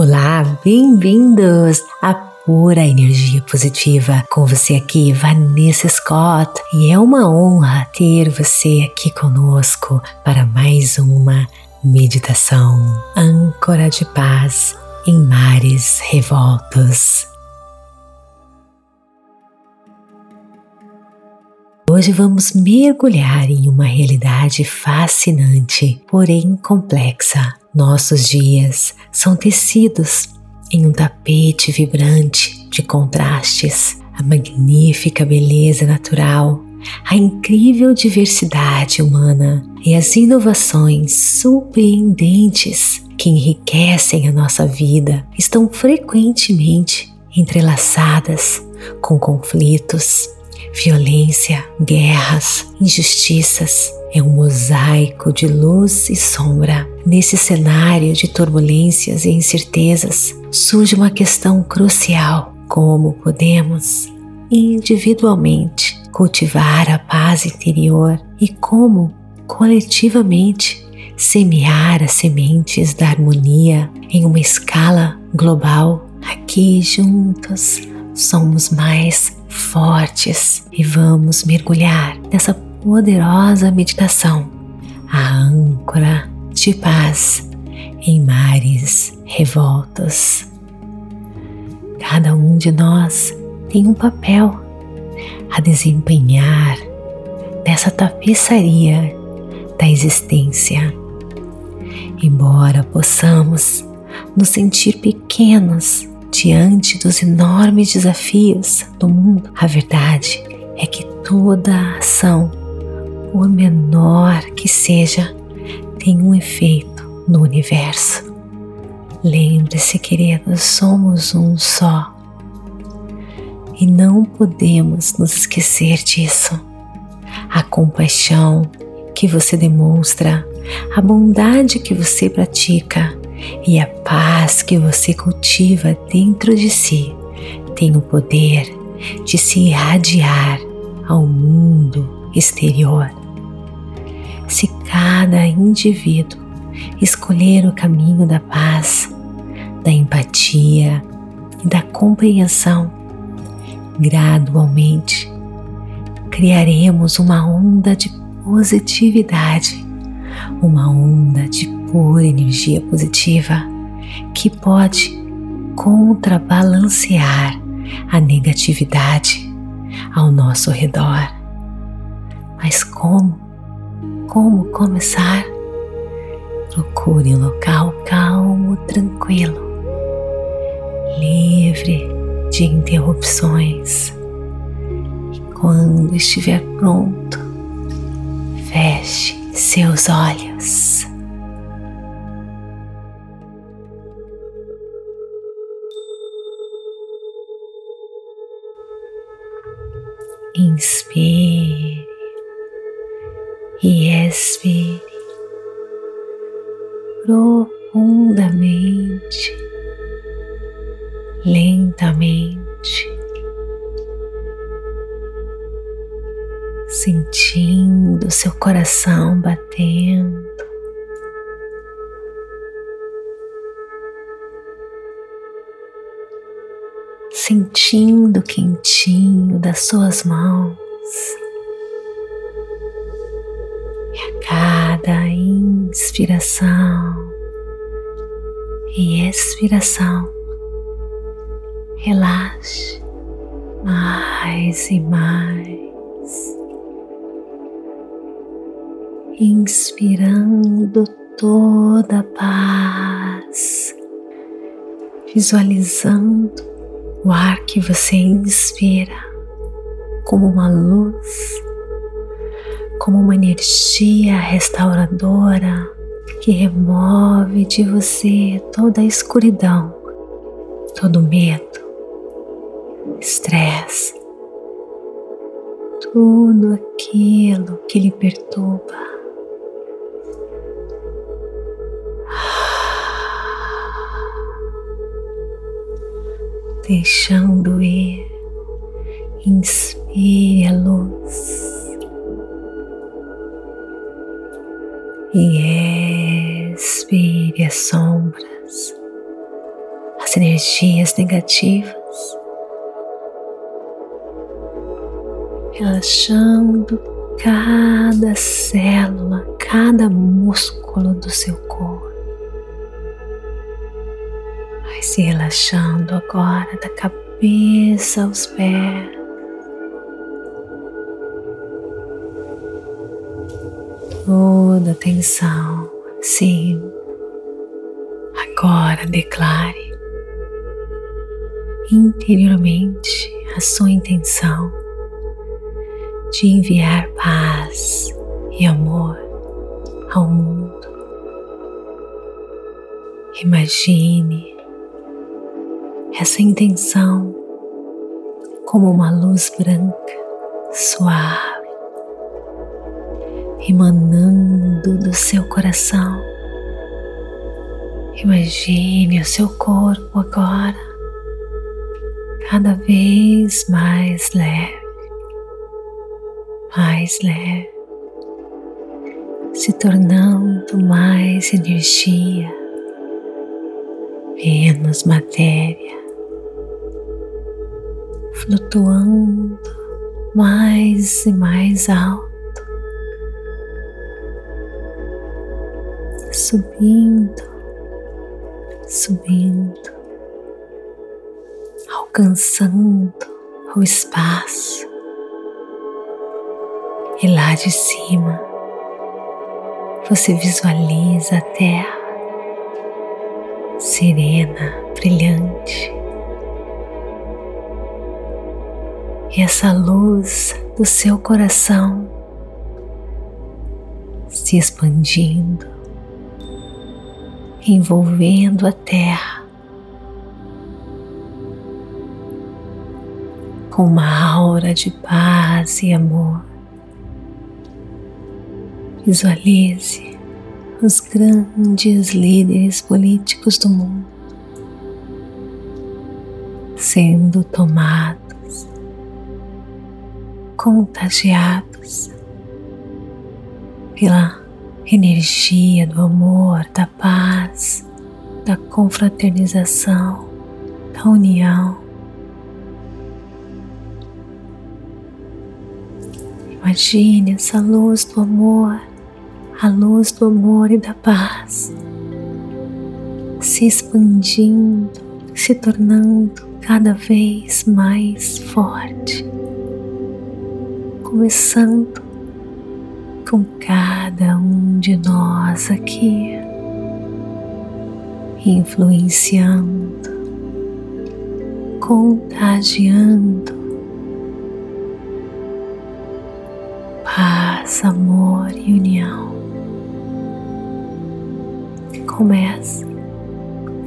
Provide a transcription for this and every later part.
Olá, bem-vindos à pura energia positiva. Com você aqui, Vanessa Scott, e é uma honra ter você aqui conosco para mais uma meditação âncora de paz em mares revoltos. Hoje vamos mergulhar em uma realidade fascinante, porém complexa nossos dias são tecidos em um tapete vibrante de contrastes, a magnífica beleza natural, a incrível diversidade humana e as inovações surpreendentes que enriquecem a nossa vida estão frequentemente entrelaçadas com conflitos, violência, guerras, injustiças é um mosaico de luz e sombra. Nesse cenário de turbulências e incertezas, surge uma questão crucial: como podemos, individualmente, cultivar a paz interior e como, coletivamente, semear as sementes da harmonia em uma escala global. Aqui juntos somos mais fortes e vamos mergulhar nessa poderosa meditação, a âncora de paz em mares revoltos. Cada um de nós tem um papel a desempenhar nessa tapeçaria da existência. Embora possamos nos sentir pequenos diante dos enormes desafios do mundo, a verdade é que toda ação por menor que seja, tem um efeito no universo. Lembre-se, queridos, somos um só. E não podemos nos esquecer disso. A compaixão que você demonstra, a bondade que você pratica e a paz que você cultiva dentro de si tem o poder de se irradiar ao mundo exterior se cada indivíduo escolher o caminho da paz, da empatia e da compreensão, gradualmente criaremos uma onda de positividade, uma onda de pura energia positiva que pode contrabalancear a negatividade ao nosso redor. Mas como? Como começar, procure um local calmo, tranquilo, livre de interrupções. E quando estiver pronto, feche seus olhos. Inspire e expire profundamente, lentamente, sentindo seu coração batendo. Sentindo o quentinho das suas mãos. Cada inspiração e expiração, relaxe mais e mais, inspirando toda a paz, visualizando o ar que você inspira como uma luz como uma energia restauradora que remove de você toda a escuridão, todo medo, estresse, tudo aquilo que lhe perturba. Deixando ir, inspire a luz. E expire as sombras energias negativas, relaxando cada célula, cada músculo do seu corpo. Vai se relaxando agora da cabeça aos pés. Toda a tensão, sim. Agora declare interiormente a sua intenção de enviar paz e amor ao mundo. Imagine essa intenção como uma luz branca, suave, emanando do seu coração. Imagine o seu corpo agora cada vez mais leve mais leve, se tornando mais energia, menos matéria, flutuando mais e mais alto, subindo, subindo, alcançando o espaço e lá de cima você visualiza a Terra serena, brilhante. E essa luz do seu coração se expandindo, envolvendo a Terra com uma aura de paz e amor. Visualize os grandes líderes políticos do mundo sendo tomados, contagiados pela energia do amor, da paz, da confraternização, da união. Imagine essa luz do amor a luz do amor e da paz se expandindo, se tornando cada vez mais forte, começando com cada um de nós aqui, influenciando, contagiando. Paz, amor e união. Começa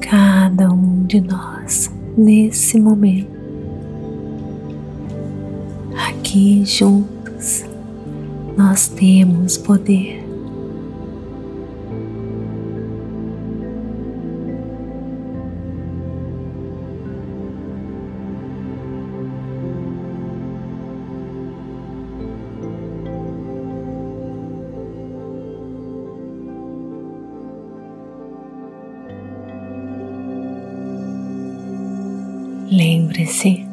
cada um de nós nesse momento, aqui juntos, nós temos poder. Lembre-se,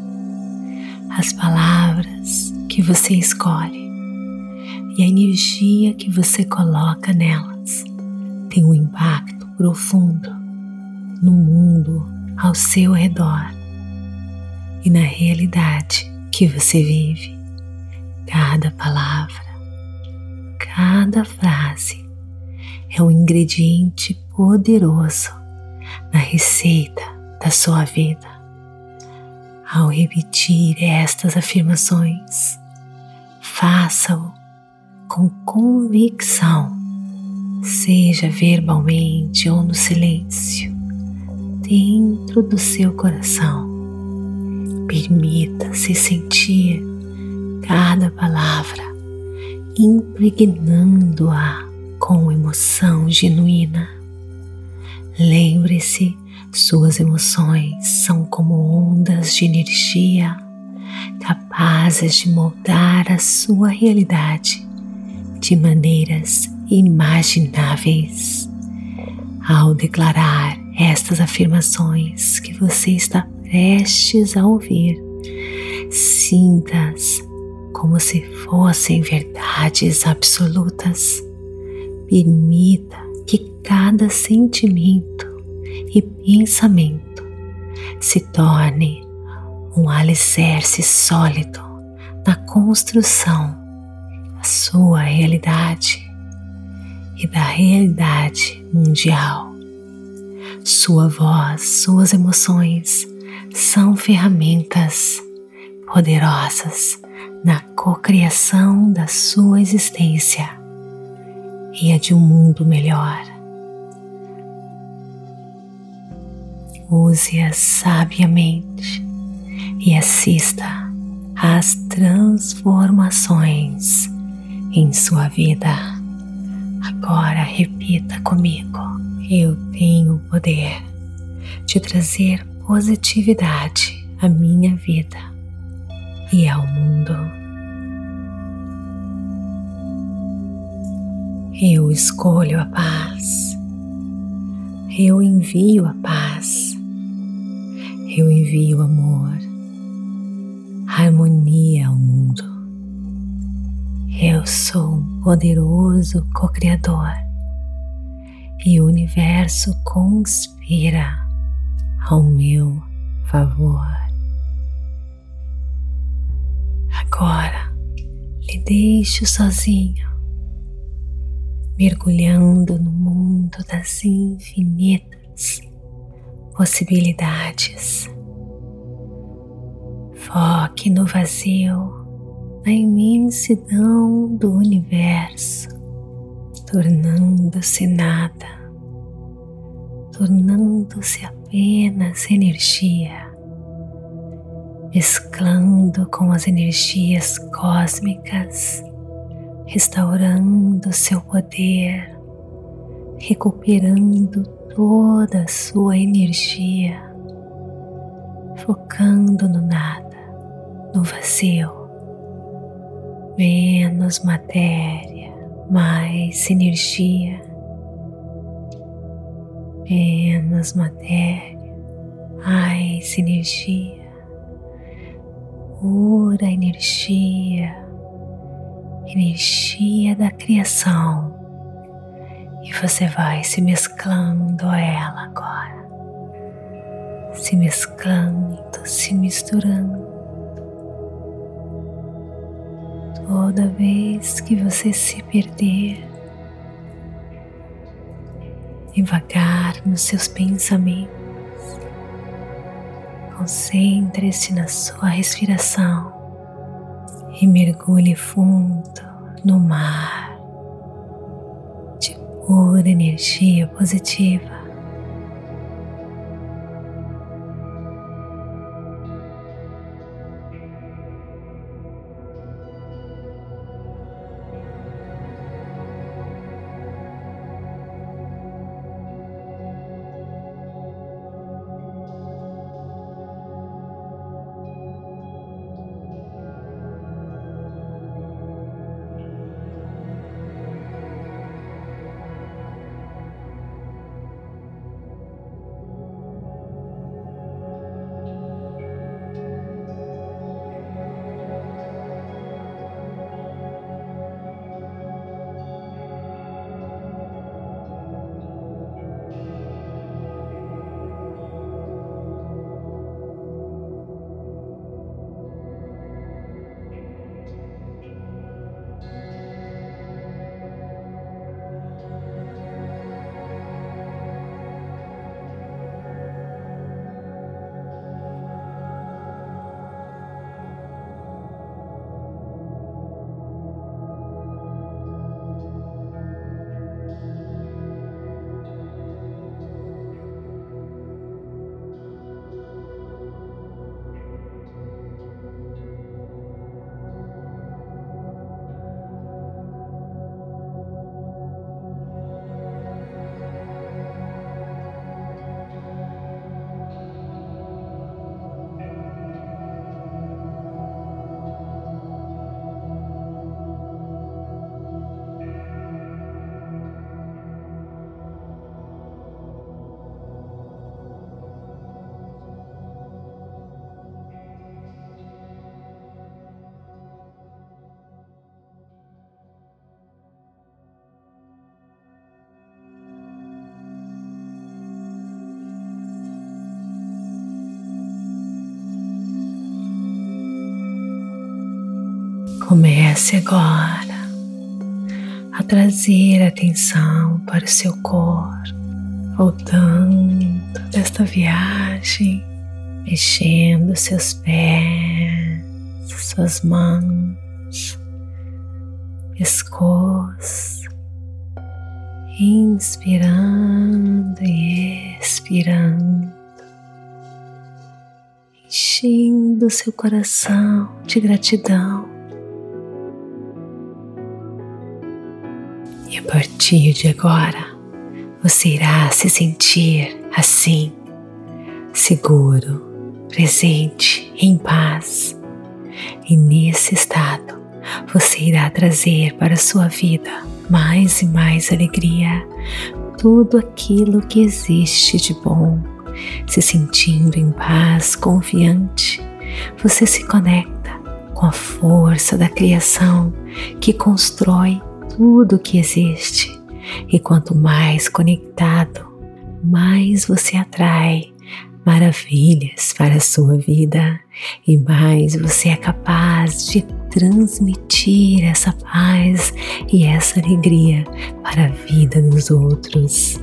as palavras que você escolhe e a energia que você coloca nelas tem um impacto profundo no mundo ao seu redor e na realidade que você vive. Cada palavra, cada frase é um ingrediente poderoso na receita da sua vida. Ao repetir estas afirmações, faça-o com convicção, seja verbalmente ou no silêncio, dentro do seu coração. Permita-se sentir cada palavra, impregnando-a com emoção genuína. Lembre-se suas emoções são como ondas de energia capazes de moldar a sua realidade de maneiras imagináveis. Ao declarar estas afirmações que você está prestes a ouvir. Sintas como se fossem verdades absolutas. Permita que cada sentimento e pensamento se torne um alicerce sólido na construção da sua realidade e da realidade mundial. Sua voz, suas emoções são ferramentas poderosas na cocriação da sua existência e a de um mundo melhor. Use-as sabiamente e assista às transformações em sua vida. Agora repita comigo: Eu tenho o poder de trazer positividade à minha vida e ao mundo. Eu escolho a paz. Eu envio a paz. Eu envio amor, harmonia ao mundo. Eu sou um poderoso co-criador e o universo conspira ao meu favor. Agora lhe deixo sozinho, mergulhando no mundo das infinitas possibilidades. Foque no vazio, na imensidão do universo, tornando-se nada, tornando-se apenas energia mesclando com as energias cósmicas, restaurando seu poder, recuperando toda a sua energia, focando no nada, no vazio, menos matéria, mais energia, menos matéria, mais energia. Pura energia, energia da criação, e você vai se mesclando a ela agora, se mesclando, se misturando. Toda vez que você se perder, devagar nos seus pensamentos, Concentre-se na sua respiração e mergulhe fundo no mar de pura energia positiva. Comece agora a trazer atenção para o seu corpo, voltando desta viagem, mexendo seus pés, suas mãos, pescoço, inspirando e expirando, enchendo seu coração de gratidão. E a partir de agora, você irá se sentir assim, seguro, presente, em paz. E nesse estado, você irá trazer para a sua vida mais e mais alegria, tudo aquilo que existe de bom. Se sentindo em paz, confiante, você se conecta com a força da criação que constrói tudo que existe. E quanto mais conectado, mais você atrai maravilhas para a sua vida e mais você é capaz de transmitir essa paz e essa alegria para a vida dos outros.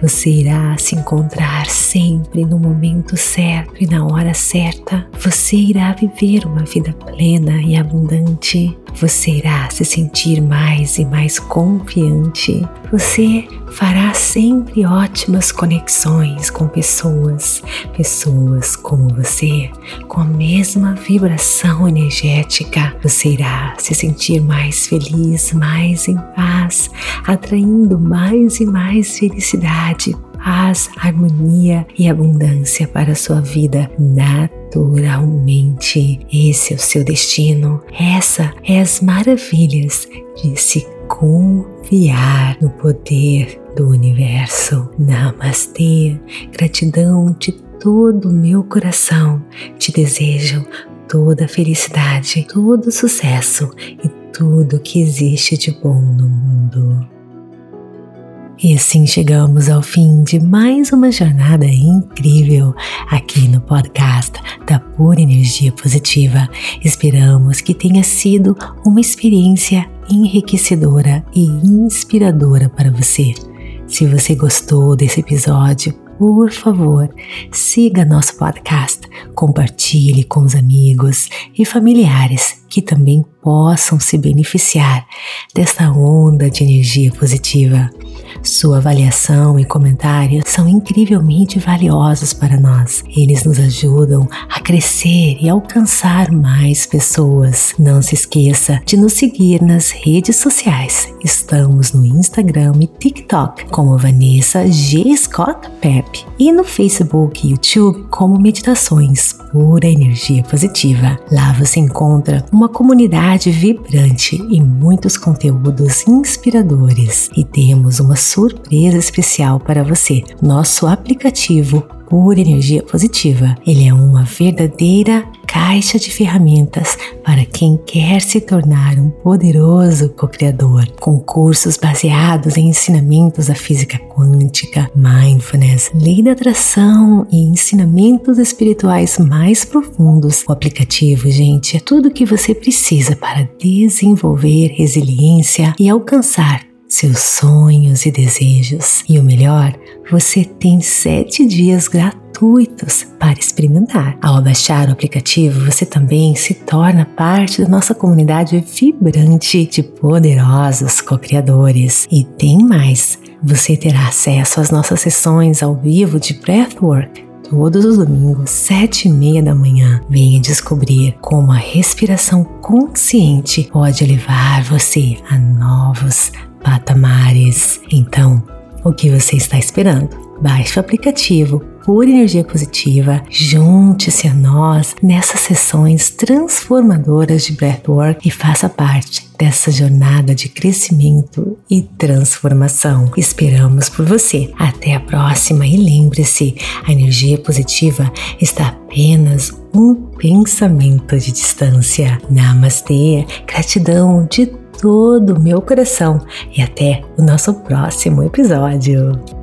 Você irá se encontrar sempre no momento certo e na hora certa. Você irá viver uma vida plena e abundante. Você irá se sentir mais e mais confiante. Você fará sempre ótimas conexões com pessoas, pessoas como você, com a mesma vibração energética. Você irá se sentir mais feliz, mais em paz, atraindo mais e mais felicidade, paz, harmonia e abundância para a sua vida naturalmente. Esse é o seu destino. Essa é as maravilhas de se confiar no poder do universo. Namastê. Gratidão de todo o meu coração. Te desejo toda felicidade, todo sucesso e tudo que existe de bom no mundo. E assim chegamos ao fim de mais uma jornada incrível aqui no podcast da Pura Energia Positiva. Esperamos que tenha sido uma experiência enriquecedora e inspiradora para você. Se você gostou desse episódio, por favor, siga nosso podcast, compartilhe com os amigos e familiares que também possam se beneficiar desta onda de energia positiva. Sua avaliação e comentários são incrivelmente valiosos para nós. Eles nos ajudam a crescer e alcançar mais pessoas. Não se esqueça de nos seguir nas redes sociais. Estamos no Instagram e TikTok como Vanessa G. Scott Pep e no Facebook e YouTube como Meditações Pura Energia Positiva. Lá você encontra uma comunidade vibrante e muitos conteúdos inspiradores. E temos uma surpresa especial para você: nosso aplicativo Pura Energia Positiva. Ele é uma verdadeira caixa de ferramentas para quem quer se tornar um poderoso co-criador, com cursos baseados em ensinamentos da física quântica, mindfulness, lei da atração e ensinamentos espirituais mais profundos. O aplicativo, gente, é tudo o que você precisa para desenvolver resiliência e alcançar seus sonhos e desejos. E o melhor, você tem sete dias gratuitos para experimentar. Ao baixar o aplicativo, você também se torna parte da nossa comunidade vibrante de poderosos co-criadores. E tem mais! Você terá acesso às nossas sessões ao vivo de Breathwork todos os domingos, sete e meia da manhã. Venha descobrir como a respiração consciente pode levar você a novos patamares. Então, o que você está esperando? Baixe o aplicativo por energia positiva, junte-se a nós nessas sessões transformadoras de Breathwork e faça parte dessa jornada de crescimento e transformação. Esperamos por você. Até a próxima e lembre-se, a energia positiva está apenas um pensamento de distância. Namastê, gratidão de todo o meu coração e até o nosso próximo episódio.